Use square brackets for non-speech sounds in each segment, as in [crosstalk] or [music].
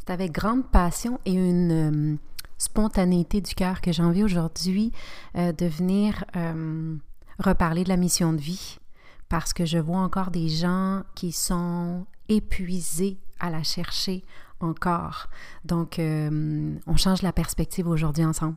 C'est avec grande passion et une euh, spontanéité du cœur que j'ai envie aujourd'hui euh, de venir euh, reparler de la mission de vie parce que je vois encore des gens qui sont épuisés à la chercher encore. Donc, on change la perspective aujourd'hui ensemble.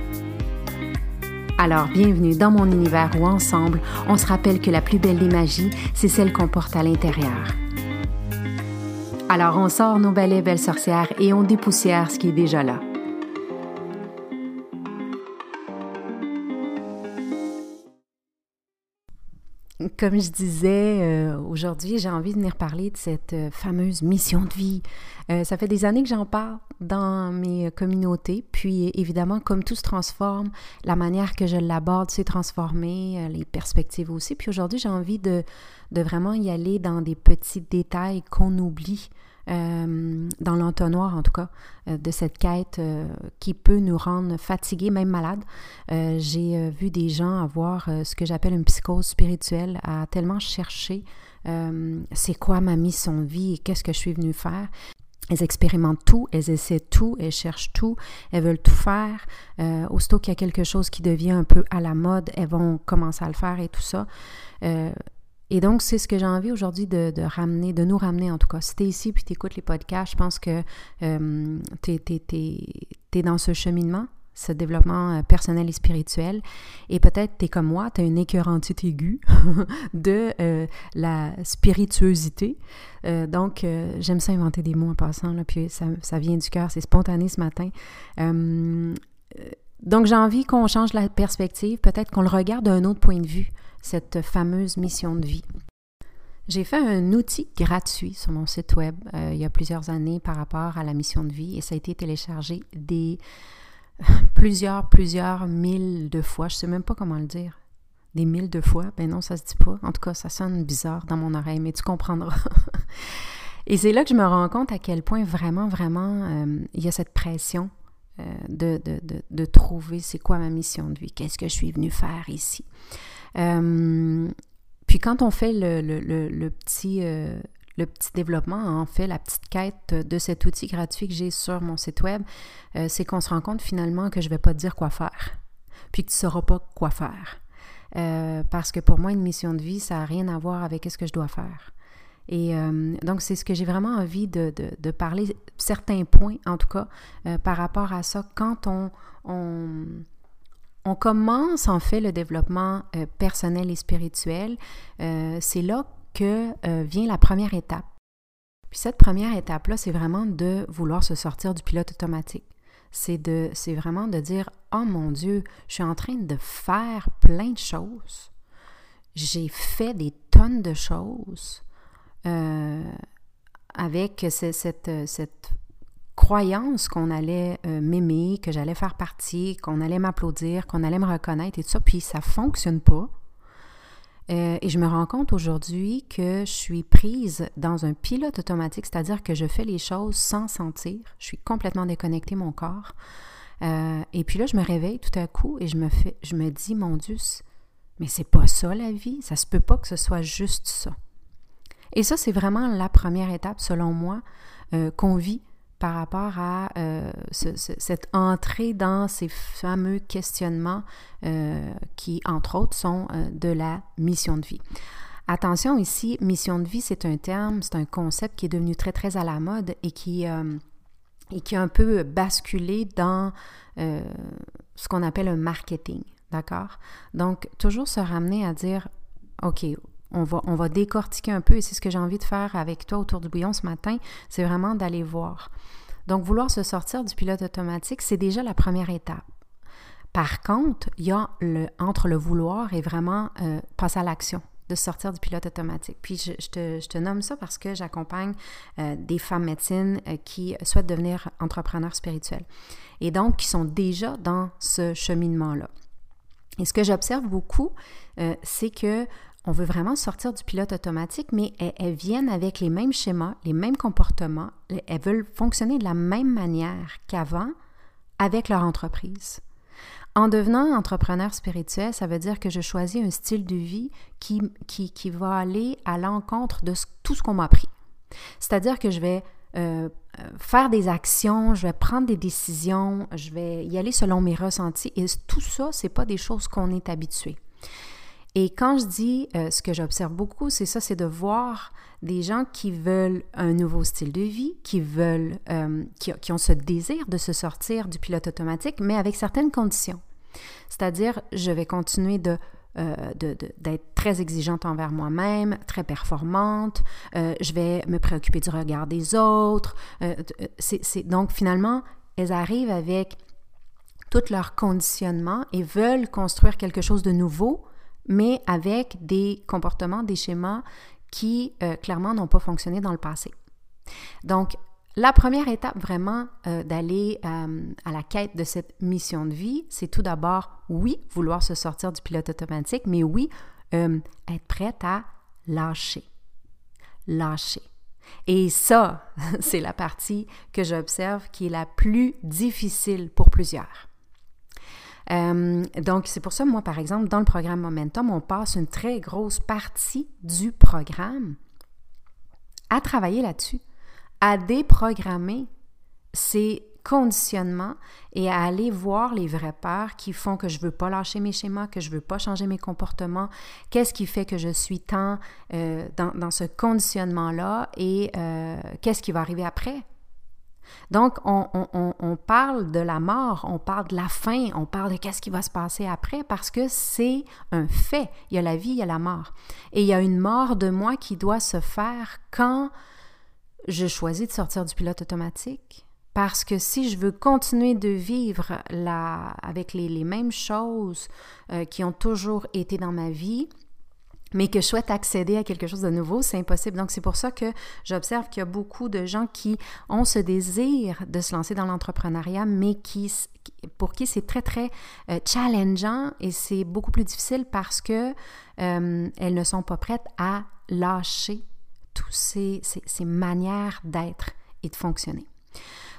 Alors bienvenue dans mon univers où ensemble, on se rappelle que la plus belle des magies, c'est celle qu'on porte à l'intérieur. Alors on sort nos balais belles sorcières et on dépoussière ce qui est déjà là. Comme je disais, euh, aujourd'hui, j'ai envie de venir parler de cette euh, fameuse mission de vie. Euh, ça fait des années que j'en parle dans mes communautés, puis évidemment, comme tout se transforme, la manière que je l'aborde s'est transformée, les perspectives aussi. Puis aujourd'hui, j'ai envie de, de vraiment y aller dans des petits détails qu'on oublie euh, dans l'entonnoir en tout cas, euh, de cette quête euh, qui peut nous rendre fatigués, même malades. J'ai vu des gens avoir ce que j'appelle une psychose spirituelle, à tellement chercher c'est quoi ma mission de vie et qu'est-ce que je suis venue faire. Elles expérimentent tout, elles essaient tout, elles cherchent tout, elles veulent tout faire. aussitôt qu'il y a quelque chose qui devient un peu à la mode, elles vont commencer à le faire et tout ça. Et donc, c'est ce que j'ai envie aujourd'hui de, ramener, de nous ramener en tout cas. Si tu es ici puis tu écoutes les podcasts, je pense que euh, tu es, dans ce cheminement, ce développement euh, personnel et spirituel. Et peut-être tu es comme moi, tu as une écœurantite aiguë [laughs] de euh, la spirituosité. donc, j'aime ça inventer des mots en passant, là, puis ça vient du cœur, c'est spontané ce matin. donc, j'ai envie qu'on change la perspective, peut-être qu'on le regarde d'un autre point de vue cette fameuse mission de vie. J'ai fait un outil gratuit sur mon site web euh, il y a plusieurs années par rapport à la mission de vie et ça a été téléchargé des [laughs] plusieurs, plusieurs mille de fois. Je ne sais même pas comment le dire. Des mille de fois? Ben non, ça se dit pas. En tout cas, ça sonne bizarre dans mon oreille, mais tu comprendras. [laughs] et c'est là que je me rends compte à quel point vraiment, vraiment, euh, il y a cette pression euh, de, de, de, de, trouver c'est quoi ma mission de vie, qu'est-ce que je suis venue faire ici? Euh, puis quand on fait le, le, petit, euh, le petit développement, en fait, la petite quête de cet outil gratuit que j'ai sur mon site web, euh, c'est qu'on se rend compte finalement que je ne vais pas te dire quoi faire, puis que tu ne sauras pas quoi faire. parce que pour moi, une mission de vie, ça n'a rien à voir avec ce que je dois faire. Et donc, c'est ce que j'ai vraiment envie de, de, de, parler, certains points en tout cas, par rapport à ça, quand on, on, on commence en fait le développement euh, personnel et spirituel. Euh, c'est là que euh, vient la première étape. Puis cette première étape-là, c'est vraiment de vouloir se sortir du pilote automatique. C'est de, c'est vraiment de dire, oh mon Dieu, je suis en train de faire plein de choses. J'ai fait des tonnes de choses avec cette, cette croyance qu'on allait euh, m'aimer, que j'allais faire partie, qu'on allait m'applaudir, qu'on allait me reconnaître et tout ça, puis ça fonctionne pas. Euh, et je me rends compte aujourd'hui que je suis prise dans un pilote automatique, c'est-à-dire que je fais les choses sans sentir. Je suis complètement déconnectée mon corps. Euh, et puis là, je me réveille tout à coup et je me fais, je me dis, mon Dieu, mais c'est pas ça la vie. Ça se peut pas que ce soit juste ça. Et ça, c'est vraiment la première étape, selon moi, qu'on vit par rapport à euh, cette entrée dans ces fameux questionnements euh, qui, entre autres, sont euh, de la mission de vie. Attention ici, mission de vie, c'est un terme, c'est un concept qui est devenu très, très à la mode et qui, et qui a un peu basculé dans ce qu'on appelle un marketing. D'accord? Donc, toujours se ramener à dire, OK, on va, décortiquer un peu, et c'est ce que j'ai envie de faire avec toi autour du bouillon ce matin, c'est vraiment d'aller voir. Donc, vouloir se sortir du pilote automatique, c'est déjà la première étape. Par contre, il y a le, entre le vouloir et vraiment euh, passer à l'action de sortir du pilote automatique. Puis je, te, nomme ça parce que j'accompagne euh, des femmes médecines euh, qui souhaitent devenir entrepreneurs spirituels et donc qui sont déjà dans ce cheminement-là. Et ce que j'observe beaucoup, c'est que on veut vraiment sortir du pilote automatique, mais elles, viennent avec les mêmes schémas, les mêmes comportements, elles veulent fonctionner de la même manière qu'avant avec leur entreprise. En devenant entrepreneur spirituel, ça veut dire que je choisis un style de vie qui, qui, qui va aller à l'encontre de tout ce qu'on m'a appris. C'est-à-dire que je vais euh, faire des actions, je vais prendre des décisions, je vais y aller selon mes ressentis. Et tout ça, c'est pas des choses qu'on est habitué. Et quand je dis euh, ce que j'observe beaucoup, c'est ça, c'est de voir des gens qui veulent un nouveau style de vie, qui veulent, euh, qui, ont ce désir de se sortir du pilote automatique, mais avec certaines conditions. C'est-à-dire, je vais continuer euh, d'être très exigeante envers moi-même, très performante, je vais me préoccuper du regard des autres. donc finalement, elles arrivent avec tout leur conditionnement et veulent construire quelque chose de nouveau, mais avec des comportements, des schémas qui euh, clairement n'ont pas fonctionné dans le passé. Donc, la première étape vraiment euh, d'aller euh, à la quête de cette mission de vie, c'est tout d'abord, oui, vouloir se sortir du pilote automatique, mais oui, être prête à lâcher. Lâcher. Et ça, [laughs] c'est la partie que j'observe qui est la plus difficile pour plusieurs. Euh, donc, c'est pour ça, moi, par exemple, dans le programme Momentum, on passe une très grosse partie du programme à travailler là-dessus, à déprogrammer ces conditionnements et à aller voir les vraies peurs qui font que je ne veux pas lâcher mes schémas, que je ne veux pas changer mes comportements, qu'est-ce qui fait que je suis tant euh, dans, ce conditionnement-là et euh, qu'est-ce qui va arriver après. Donc, on, parle de la mort, on parle de la fin, on parle de qu'est-ce qui va se passer après parce que c'est un fait. Il y a la vie, il y a la mort. Et il y a une mort de moi qui doit se faire quand je choisis de sortir du pilote automatique. Parce que si je veux continuer de vivre avec les, mêmes choses euh, qui ont toujours été dans ma vie, mais que je souhaite accéder à quelque chose de nouveau, c'est impossible. Donc, c'est pour ça que j'observe qu'il y a beaucoup de gens qui ont ce désir de se lancer dans l'entrepreneuriat, mais qui, pour qui c'est très, très euh, challengeant et c'est beaucoup plus difficile parce que euh, elles ne sont pas prêtes à lâcher toutes ces, ces manières d'être et de fonctionner.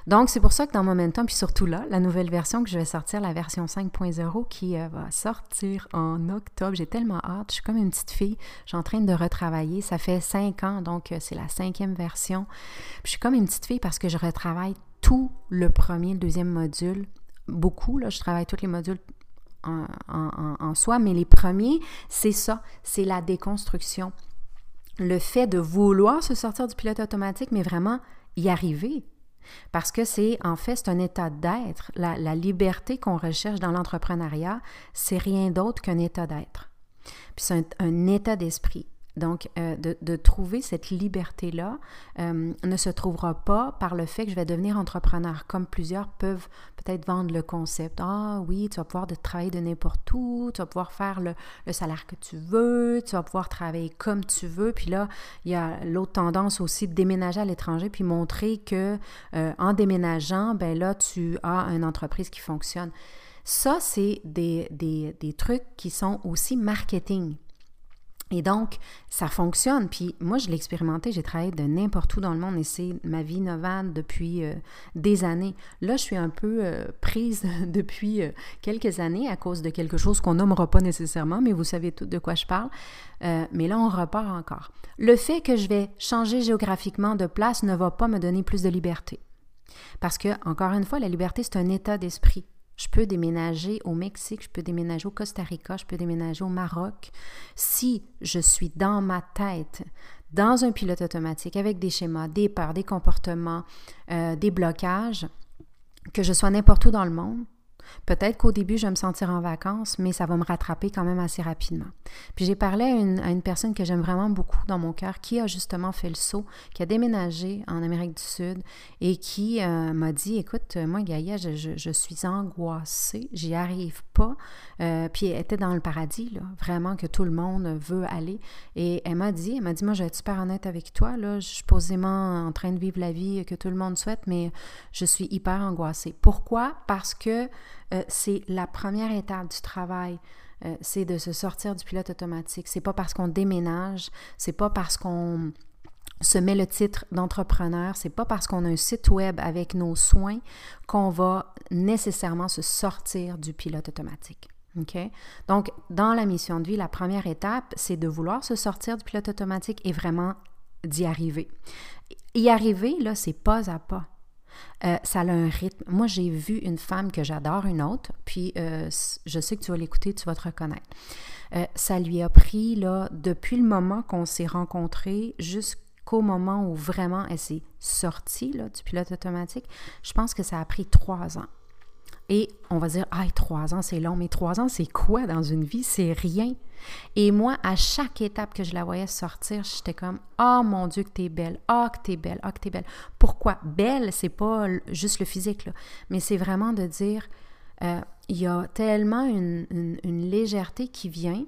Donc, c'est pour ça que dans Momentum, puis surtout là, la nouvelle version que je vais sortir, la version 5.0 qui euh, va sortir en octobre, j'ai tellement hâte. Je suis comme une petite fille. Je suis en train de retravailler. Ça fait cinq ans, donc euh, c'est la cinquième version. je suis comme une petite fille parce que je retravaille tout le premier, le deuxième module. Beaucoup, là, je travaille tous les modules en, en soi, mais les premiers, c'est ça, c'est la déconstruction. Le fait de vouloir se sortir du pilote automatique, mais vraiment y arriver, parce que c'est, en fait, c'est un état d'être. La, liberté qu'on recherche dans l'entrepreneuriat, c'est rien d'autre qu'un état d'être. Puis c'est un état d'esprit. Donc, euh, de, trouver cette liberté-là euh, ne se trouvera pas par le fait que je vais devenir entrepreneur, comme plusieurs peuvent peut-être vendre le concept. Ah oui, tu vas pouvoir travailler de n'importe où, tu vas pouvoir faire le, salaire que tu veux, tu vas pouvoir travailler comme tu veux. Puis là, il y a l'autre tendance aussi de déménager à l'étranger, puis montrer que euh, en déménageant, ben là, tu as une entreprise qui fonctionne. Ça, c'est des, trucs qui sont aussi marketing. Et donc, ça fonctionne. Puis moi, je l'ai expérimenté, j'ai travaillé de n'importe où dans le monde et c'est ma vie novane depuis euh, des années. Là, je suis un peu euh, prise [laughs] depuis euh, quelques années à cause de quelque chose qu'on nommera pas nécessairement, mais vous savez tout de quoi je parle. mais là, on repart encore. Le fait que je vais changer géographiquement de place ne va pas me donner plus de liberté. Parce que, encore une fois, la liberté, c'est un état d'esprit. Je peux déménager au Mexique, je peux déménager au Costa Rica, je peux déménager au Maroc. Si je suis dans ma tête, dans un pilote automatique, avec des schémas, des peurs, des comportements, euh, des blocages, que je sois n'importe où dans le monde, Peut-être qu'au début, je vais me sentir en vacances, mais ça va me rattraper quand même assez rapidement. Puis j'ai parlé à une, personne que j'aime vraiment beaucoup dans mon cœur, qui a justement fait le saut, qui a déménagé en Amérique du Sud et qui euh, m'a dit, écoute, moi, Gaïa, je, suis angoissée, j'y arrive pas. Euh, puis elle était dans le paradis, vraiment que tout le monde veut aller. Et elle m'a dit, elle m'a dit, moi, je vais être super honnête avec toi, là, je suis posément en train de vivre la vie que tout le monde souhaite, mais je suis hyper angoissée. Pourquoi? Parce que euh, c'est la première étape du travail. Euh, c'est de se sortir du pilote automatique. C'est pas parce qu'on déménage, c'est pas parce qu'on se met le titre d'entrepreneur, c'est pas parce qu'on a un site web avec nos soins qu'on va nécessairement se sortir du pilote automatique. Donc, dans la mission de vie, la première étape, c'est de vouloir se sortir du pilote automatique et vraiment d'y arriver. Y arriver, là, c'est pas à pas. Euh, ça a un rythme. Moi, j'ai vu une femme que j'adore, une autre, puis euh, je sais que tu vas l'écouter, tu vas te reconnaître. Euh, ça lui a pris, là, depuis le moment qu'on s'est rencontrés jusqu'au moment où vraiment elle s'est sortie là, du pilote automatique, je pense que ça a pris trois ans. Et on va dire, ah, trois ans, c'est long, mais trois ans, c'est quoi dans une vie? C'est rien. Et moi, à chaque étape que je la voyais sortir, j'étais comme, ah, mon Dieu, que t'es belle, ah, que t'es belle, ah, que t'es belle. Pourquoi? Belle, c'est pas juste le physique, là, mais c'est vraiment de dire, euh, il y a tellement une légèreté qui vient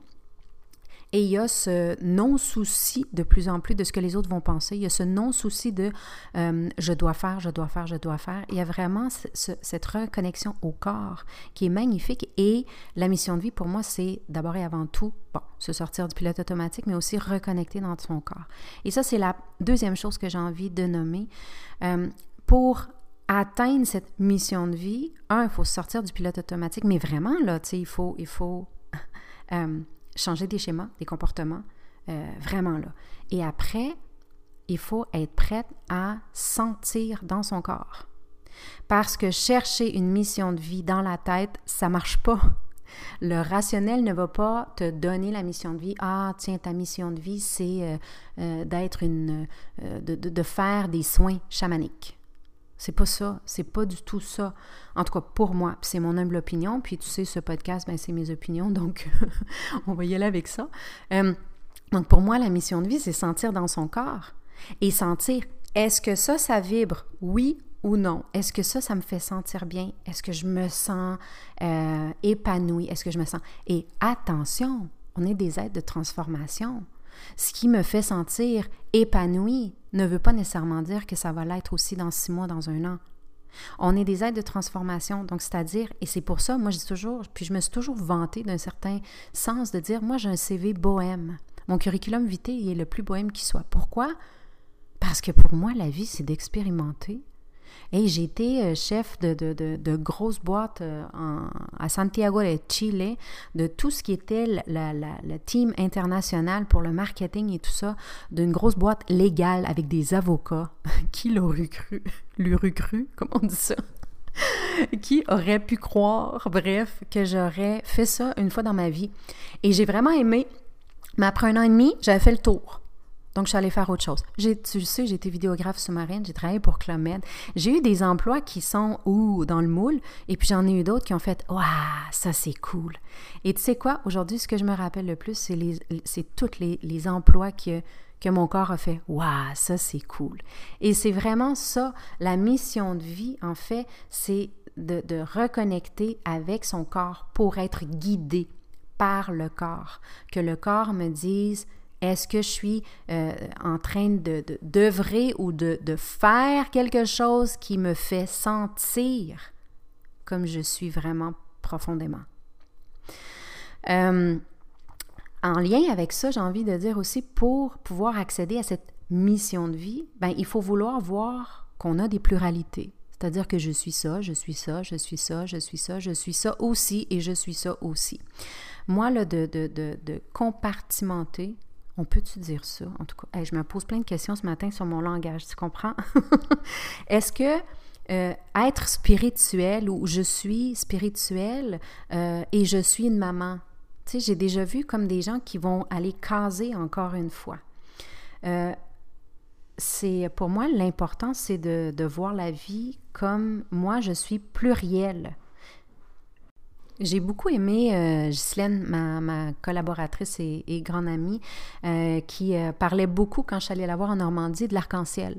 et il y a ce non-souci de plus en plus de ce que les autres vont penser. Il y a ce non-souci de euh, je dois faire, je dois faire, je dois faire. Il y a vraiment cette reconnexion au corps qui est magnifique. Et la mission de vie, pour moi, c'est d'abord et avant tout, bon, se sortir du pilote automatique, mais aussi reconnecter dans son corps. Et ça, c'est la deuxième chose que j'ai envie de nommer. Euh, pour atteindre cette mission de vie, un, il faut sortir du pilote automatique, mais vraiment, là, tu sais, il faut, il faut [laughs] euh, changer des schémas, des comportements, euh, vraiment là. Et après, il faut être prête à sentir dans son corps. Parce que chercher une mission de vie dans la tête, ça marche pas. Le rationnel ne va pas te donner la mission de vie. Ah, tiens, ta mission de vie, c'est euh, euh, d'être une, de, de, faire des soins chamaniques. C'est pas ça, c'est pas du tout ça. En tout cas, pour moi, c'est mon humble opinion. Puis tu sais, ce podcast, ben, c'est mes opinions, [laughs] donc on va y aller avec ça. Euh, donc pour moi, la mission de vie, c'est sentir dans son corps et sentir est-ce que ça, ça vibre, oui ou non? Est-ce que ça, ça me fait sentir bien? Est-ce que je me sens euh, épanouie? Est-ce que je me sens... Et attention, on est des êtres de transformation. Ce qui me fait sentir épanoui ne veut pas nécessairement dire que ça va l'être aussi dans six mois, dans un an. On est des aides de transformation, donc c'est-à-dire, et c'est pour ça, moi je dis toujours, puis je me suis toujours vantée d'un certain sens de dire, moi j'ai un CV bohème. Mon curriculum vitae est le plus bohème qui soit. Pourquoi? Parce que pour moi, la vie, c'est d'expérimenter, et été euh, chef de, de, de, boîtes euh, à Santiago de Chile, de tout ce qui était la, la, team international pour le marketing et tout ça, d'une grosse boîte légale avec des avocats. [laughs] qui l'aurait cru? L'aurait cru? Comment on dit ça? [laughs] qui aurait pu croire, bref, que j'aurais fait ça une fois dans ma vie. Et j'ai vraiment aimé. Mais après un an et demi, j'avais fait le tour. Donc, je suis allée faire autre chose. J'ai, tu sais, j'ai été vidéographe sous-marine, j'ai travaillé pour Club J'ai eu des emplois qui sont ou dans le moule, et puis j'en ai eu d'autres qui ont fait Waouh, ça c'est cool. Et tu sais quoi, aujourd'hui, ce que je me rappelle le plus, c'est, c'est tous les, emplois que, mon corps a fait Waouh, ça c'est cool. Et c'est vraiment ça, la mission de vie, en fait, c'est de reconnecter avec son corps pour être guidé par le corps. Que le corps me dise est-ce que je suis euh, en train de, d'œuvrer ou de, de, faire quelque chose qui me fait sentir comme je suis vraiment profondément? Euh, en lien avec ça, j'ai envie de dire aussi, pour pouvoir accéder à cette mission de vie, ben, il faut vouloir voir qu'on a des pluralités. C'est-à-dire que je suis ça, je suis ça, je suis ça, je suis ça, je suis ça aussi et je suis ça aussi. Moi, là, de, de, de, de compartimenter on peut-tu dire ça? En tout cas, je me pose plein de questions ce matin sur mon langage, tu comprends? [laughs] Est-ce que euh, être spirituel ou je suis spirituel euh, et je suis une maman? Tu sais, j'ai déjà vu comme des gens qui vont aller caser encore une fois. Euh, c'est pour moi l'important, c'est de, de, voir la vie comme moi, je suis pluriel. J'ai beaucoup aimé euh, ma, ma, collaboratrice et, grande amie, euh, qui euh, parlait beaucoup quand je suis allée la voir en Normandie de l'arc-en-ciel.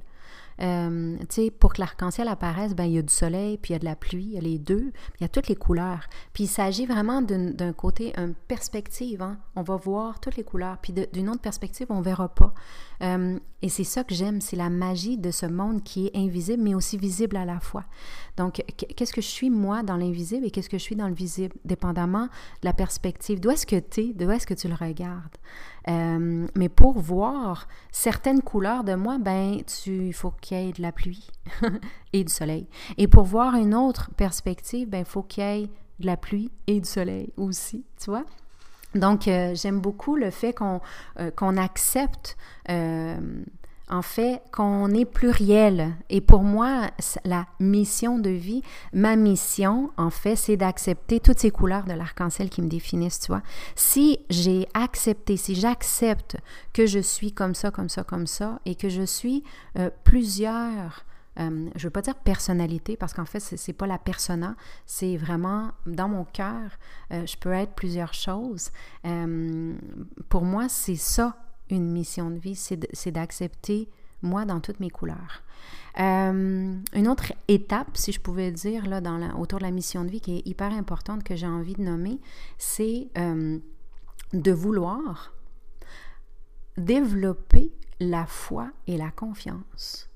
Euh, pour que l'arc-en-ciel apparaisse, ben, il y a du soleil, puis il y a de la pluie, il y a les deux, il y a toutes les couleurs. Puis il s'agit vraiment d'un côté, une perspective. Hein? On va voir toutes les couleurs, puis d'une autre perspective, on ne verra pas. Euh, et c'est ça que j'aime, c'est la magie de ce monde qui est invisible, mais aussi visible à la fois. Donc, qu'est-ce que je suis, moi, dans l'invisible et qu'est-ce que je suis dans le visible, dépendamment de la perspective. D'où est-ce que tu es, d'où est-ce que tu le regardes? Euh, mais pour voir certaines couleurs de moi, ben, il faut qu'il y ait de la pluie [laughs] et du soleil. Et pour voir une autre perspective, ben, il faut qu'il y ait de la pluie et du soleil aussi, tu vois? Donc, euh, j'aime beaucoup le fait qu'on euh, qu'on accepte en fait, qu'on est pluriel. Et pour moi, la mission de vie, ma mission, en fait, c'est d'accepter toutes ces couleurs de l'arc-en-ciel qui me définissent, tu vois. Si j'ai accepté, si j'accepte que je suis comme ça, comme ça, comme ça, et que je suis euh, plusieurs, euh, je ne veux pas dire personnalité, parce qu'en fait, ce n'est pas la persona, c'est vraiment dans mon cœur, euh, je peux être plusieurs choses. pour moi, c'est ça une mission de vie, c'est d'accepter moi dans toutes mes couleurs. Euh, une autre étape, si je pouvais dire, là, dans autour de la mission de vie qui est hyper importante, que j'ai envie de nommer, c'est euh, de vouloir développer la foi et la confiance.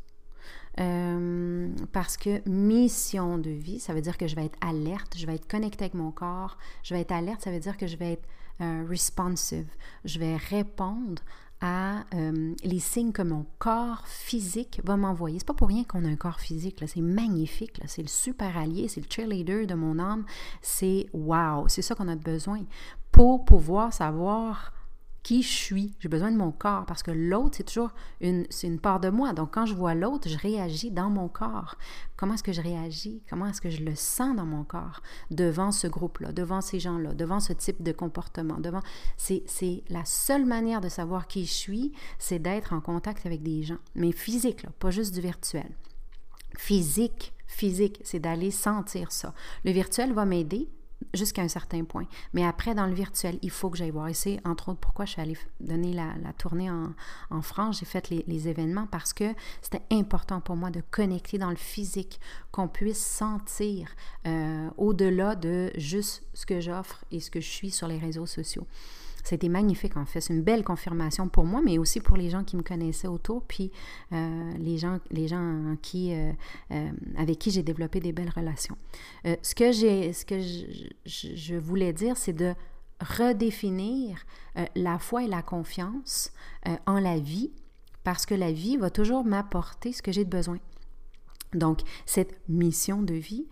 Euh, parce que mission de vie, ça veut dire que je vais être alerte, je vais être connectée avec mon corps. Je vais être alerte, ça veut dire que je vais être responsive. Je vais répondre à euh, les signes que mon corps physique va m'envoyer. C'est pas pour rien qu'on a un corps physique, c'est magnifique, c'est le super allié, c'est le cheerleader de mon âme, c'est wow, c'est ça qu'on a besoin pour pouvoir savoir qui je suis. J'ai besoin de mon corps parce que l'autre, c'est toujours une, c'est une part de moi. Donc, quand je vois l'autre, je réagis dans mon corps. Comment est-ce que je réagis? Comment est-ce que je le sens dans mon corps? Devant ce groupe-là, devant ces gens-là, devant ce type de comportement? Devant... C'est, c'est la seule manière de savoir qui je suis, c'est d'être en contact avec des gens. Mais physique, pas juste du virtuel. Physique, physique, c'est d'aller sentir ça. Le virtuel va m'aider, jusqu'à un certain point. Mais après, dans le virtuel, il faut que j'aille voir. Et c'est entre autres pourquoi je suis allée donner la, tournée en, France. J'ai fait les, événements parce que c'était important pour moi de connecter dans le physique, qu'on puisse sentir euh, au-delà de juste ce que j'offre et ce que je suis sur les réseaux sociaux. C'était magnifique, en fait. C'est une belle confirmation pour moi, mais aussi pour les gens qui me connaissaient autour, puis euh, les gens, les gens euh, euh, avec qui j'ai développé des belles relations. ce que, j'ai, ce que je, je voulais dire, c'est de redéfinir la foi et la confiance en la vie, parce que la vie va toujours m'apporter ce que j'ai de besoin. Donc, cette mission de vie,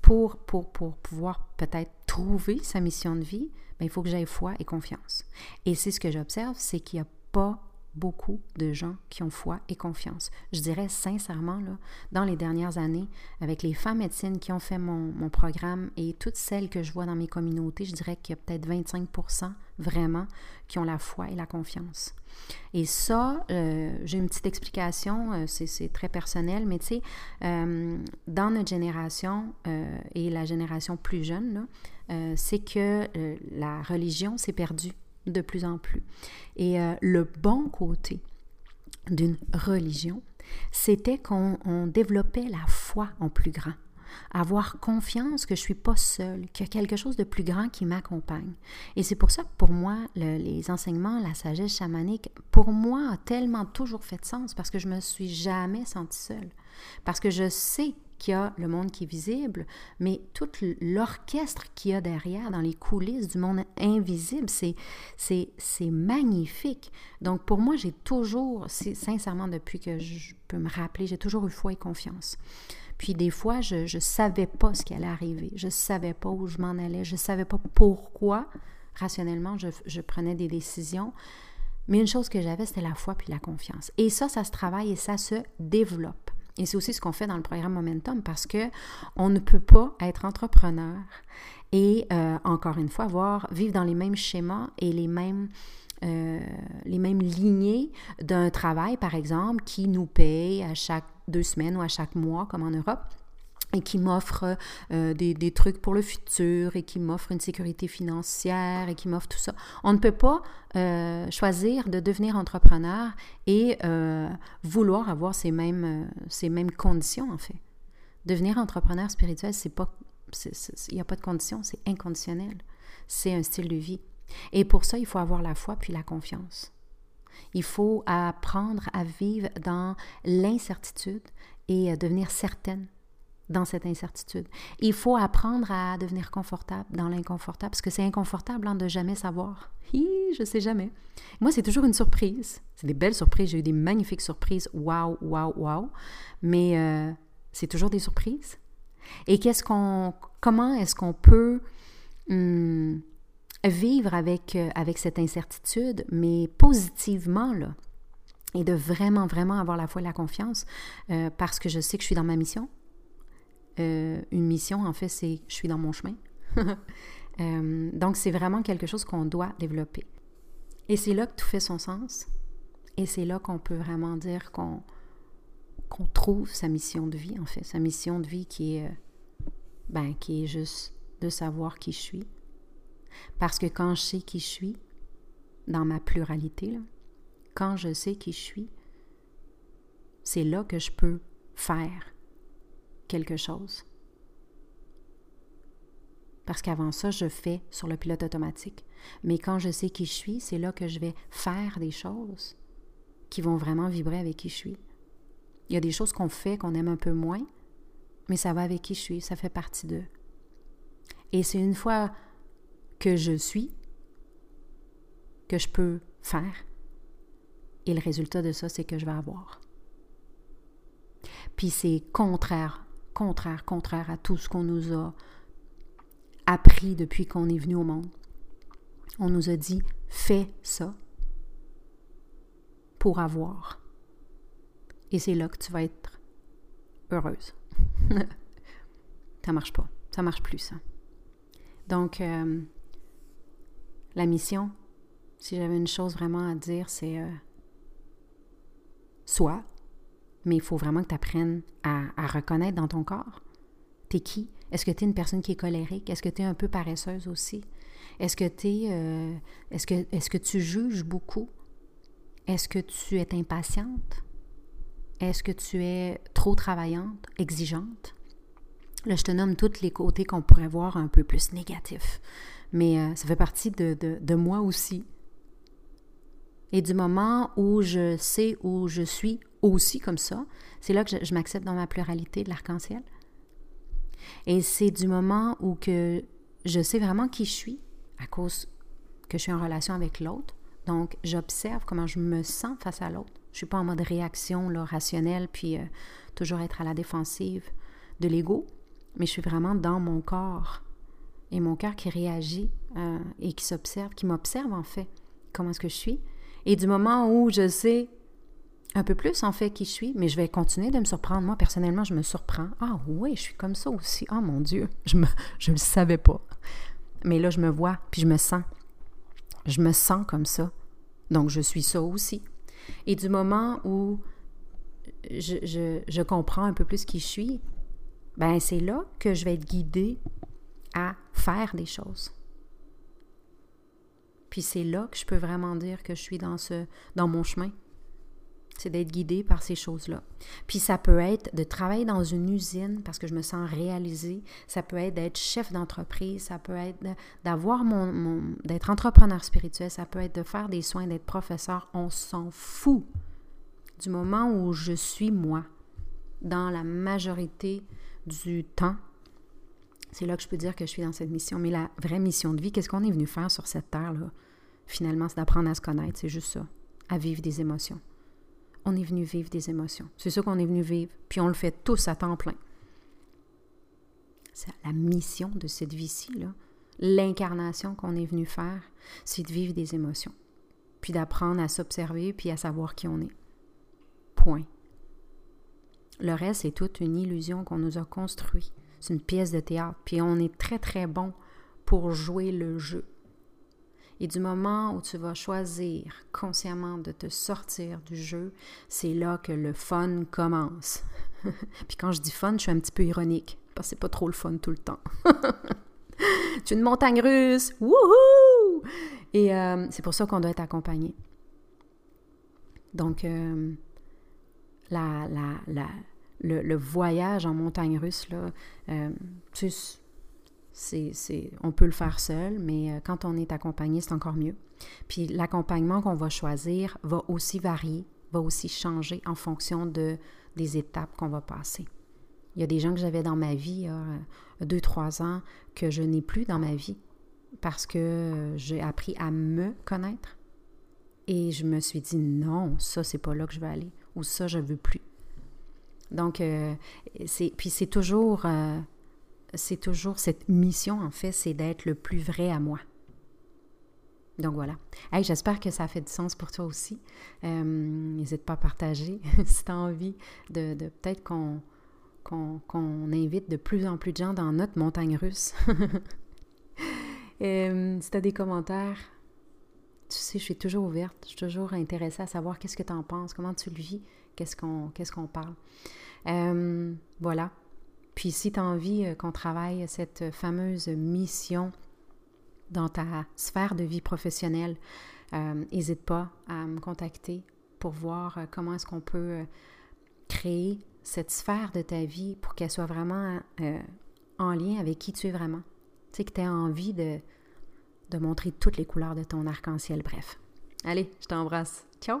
pour, pour, pour pouvoir peut-être trouver sa mission de vie, ben, il faut que j'aie foi et confiance. Et c'est ce que j'observe, c'est qu'il n'y a pas beaucoup de gens qui ont foi et confiance. Je dirais sincèrement, là, dans les dernières années, avec les femmes médecines qui ont fait mon, mon programme et toutes celles que je vois dans mes communautés, je dirais qu'il y a peut-être 25% vraiment qui ont la foi et la confiance. Et ça, euh, j'ai une petite explication, euh, c'est très personnel, mais tu sais, euh, dans notre génération et la génération plus jeune, euh, c'est que euh, la religion s'est perdue de plus en plus. Et euh, le bon côté d'une religion, c'était qu'on développait la foi en plus grand avoir confiance que je suis pas seule, qu'il y a quelque chose de plus grand qui m'accompagne. Et c'est pour ça que pour moi, les enseignements, la sagesse chamanique, pour moi, a tellement toujours fait de sens parce que je me suis jamais sentie seule. Parce que je sais qu'il y a le monde qui est visible, mais tout l'orchestre qu'il y a derrière, dans les coulisses du monde invisible, c'est, magnifique. Donc pour moi, j'ai toujours, sincèrement, depuis que je peux me rappeler, j'ai toujours eu foi et confiance. Puis des fois, je ne savais pas ce qui allait arriver, je ne savais pas où je m'en allais, je ne savais pas pourquoi, rationnellement, je, je prenais des décisions. Mais une chose que j'avais, c'était la foi puis la confiance. Et ça, ça se travaille et ça se développe. Et c'est aussi ce qu'on fait dans le programme Momentum parce que on ne peut pas être entrepreneur et euh, encore une fois voir vivre dans les mêmes schémas et les mêmes euh, les mêmes lignées d'un travail par exemple qui nous paye à chaque deux semaines ou à chaque mois comme en Europe et qui m'offre euh, des, trucs pour le futur et qui m'offre une sécurité financière et qui m'offre tout ça. On ne peut pas euh, choisir de devenir entrepreneur et euh, vouloir avoir ces mêmes, ces mêmes conditions, en fait. Devenir entrepreneur spirituel, c'est pas, il n'y a pas de conditions, c'est inconditionnel. C'est un style de vie. Et pour ça, il faut avoir la foi puis la confiance. Il faut apprendre à vivre dans l'incertitude et devenir certaine dans cette incertitude. Il faut apprendre à devenir confortable dans l'inconfortable, parce que c'est inconfortable hein, de jamais savoir. Hi, je sais jamais. Moi, c'est toujours une surprise. C'est des belles surprises. J'ai eu des magnifiques surprises. Waouh, waouh, waouh. Mais euh, c'est toujours des surprises. Et qu'est-ce qu'on, comment est-ce qu'on peut hum, vivre avec, euh, avec cette incertitude, mais positivement, là? Et de vraiment, vraiment avoir la foi et la confiance, euh, parce que je sais que je suis dans ma mission, euh, une mission, en fait, c'est je suis dans mon chemin. [laughs] Euh, donc, c'est vraiment quelque chose qu'on doit développer. Et c'est là que tout fait son sens. Et c'est là qu'on peut vraiment dire qu'on trouve sa mission de vie, en fait. Sa mission de vie qui est, euh, ben, qui est juste de savoir qui je suis. Parce que quand je sais qui je suis, dans ma pluralité, quand je sais qui je suis, c'est là que je peux faire quelque chose. Parce qu'avant ça, je fais sur le pilote automatique. Mais quand je sais qui je suis, c'est là que je vais faire des choses qui vont vraiment vibrer avec qui je suis. Il y a des choses qu'on fait qu'on aime un peu moins, mais ça va avec qui je suis, ça fait partie d'eux. Et c'est une fois que je suis que je peux faire. Et le résultat de ça, c'est que je vais avoir. Puis c'est contraire contraire, contraire à tout ce qu'on nous a appris depuis qu'on est venu au monde. On nous a dit, fais ça pour avoir. Et c'est là que tu vas être heureuse. [laughs] ça marche pas. Ça marche plus, ça. Donc, euh, la mission, si j'avais une chose vraiment à dire, c'est euh, soit mais il faut vraiment que tu apprennes à, reconnaître dans ton corps. T'es qui? Est-ce que tu es une personne qui est colérique? Est-ce que tu es un peu paresseuse aussi? Est-ce que, es, euh, est-ce, que, est-ce que tu juges beaucoup? Est-ce que tu es impatiente? Est-ce que tu es trop travaillante, exigeante? Là, je te nomme tous les côtés qu'on pourrait voir un peu plus négatifs. Mais euh, ça fait partie de, de moi aussi. Et du moment où je sais où je suis aussi comme ça, c'est là que je, m'accepte dans ma pluralité de l'arc-en-ciel. Et c'est du moment où que je sais vraiment qui je suis à cause que je suis en relation avec l'autre. Donc, j'observe comment je me sens face à l'autre. Je suis pas en mode réaction là, rationnelle, puis euh, toujours être à la défensive de l'ego, mais je suis vraiment dans mon corps. Et mon cœur qui réagit euh, et qui s'observe, qui m'observe en fait, comment est-ce que je suis. Et du moment où je sais un peu plus en fait qui je suis, mais je vais continuer de me surprendre. Moi, personnellement, je me surprends. Ah oui, je suis comme ça aussi. Ah mon Dieu, je ne je le savais pas. Mais là, je me vois, puis je me sens. Je me sens comme ça. Donc, je suis ça aussi. Et du moment où je, je, je comprends un peu plus qui je suis, ben c'est là que je vais être guidée à faire des choses. Puis c'est là que je peux vraiment dire que je suis dans, ce, dans mon chemin c'est d'être guidé par ces choses-là. Puis ça peut être de travailler dans une usine parce que je me sens réalisée, ça peut être d'être chef d'entreprise, ça peut être d'avoir mon, d'être entrepreneur spirituel, ça peut être de faire des soins, d'être professeur, on s'en fout du moment où je suis moi dans la majorité du temps. C'est là que je peux dire que je suis dans cette mission. Mais la vraie mission de vie, qu'est-ce qu'on est venu faire sur cette terre-là? Finalement, c'est d'apprendre à se connaître, c'est juste ça, à vivre des émotions on est venu vivre des émotions. C'est ça qu'on est venu vivre, puis on le fait tous à temps plein. C'est la mission de cette vie-ci. L'incarnation qu'on est venu faire, c'est de vivre des émotions, puis d'apprendre à s'observer, puis à savoir qui on est. Point. Le reste, c'est toute une illusion qu'on nous a construit. C'est une pièce de théâtre, puis on est très, très bon pour jouer le jeu. Et du moment où tu vas choisir consciemment de te sortir du jeu, c'est là que le fun commence. [laughs] Puis quand je dis fun, je suis un petit peu ironique, parce que c'est pas trop le fun tout le temps. [laughs] tu es une montagne russe, wouhou! Et euh, c'est pour ça qu'on doit être accompagné. Donc, euh, la, la, le, voyage en montagne russe, là, euh, c'est, on peut le faire seul, mais quand on est accompagné, c'est encore mieux. Puis l'accompagnement qu'on va choisir va aussi varier, va aussi changer en fonction de, des étapes qu'on va passer. Il y a des gens que j'avais dans ma vie il a deux, trois ans que je n'ai plus dans ma vie parce que j'ai appris à me connaître et je me suis dit non, ça c'est pas là que je vais aller ou ça je veux plus. Donc euh, c'est puis c'est toujours euh, c'est toujours cette mission en fait, c'est d'être le plus vrai à moi. Donc voilà. Hey, J'espère que ça fait du sens pour toi aussi. Euh, n'hésite pas à partager [laughs] si tu as envie de, peut-être qu'on invite de plus en plus de gens dans notre montagne russe. [laughs] Euh, si tu as des commentaires, tu sais, je suis toujours ouverte. Je suis toujours intéressée à savoir qu'est-ce que tu en penses, comment tu le vis, qu'est-ce qu'on qu'est-ce qu'on parle. Euh, voilà. Puis si tu as envie qu'on travaille cette fameuse mission dans ta sphère de vie professionnelle, n'hésite euh, pas à me contacter pour voir euh, comment est-ce qu'on peut euh, créer cette sphère de ta vie pour qu'elle soit vraiment en lien avec qui tu es vraiment. Tu sais, que tu as envie de, de montrer toutes les couleurs de ton arc-en-ciel. Bref. Allez, je t'embrasse. Ciao!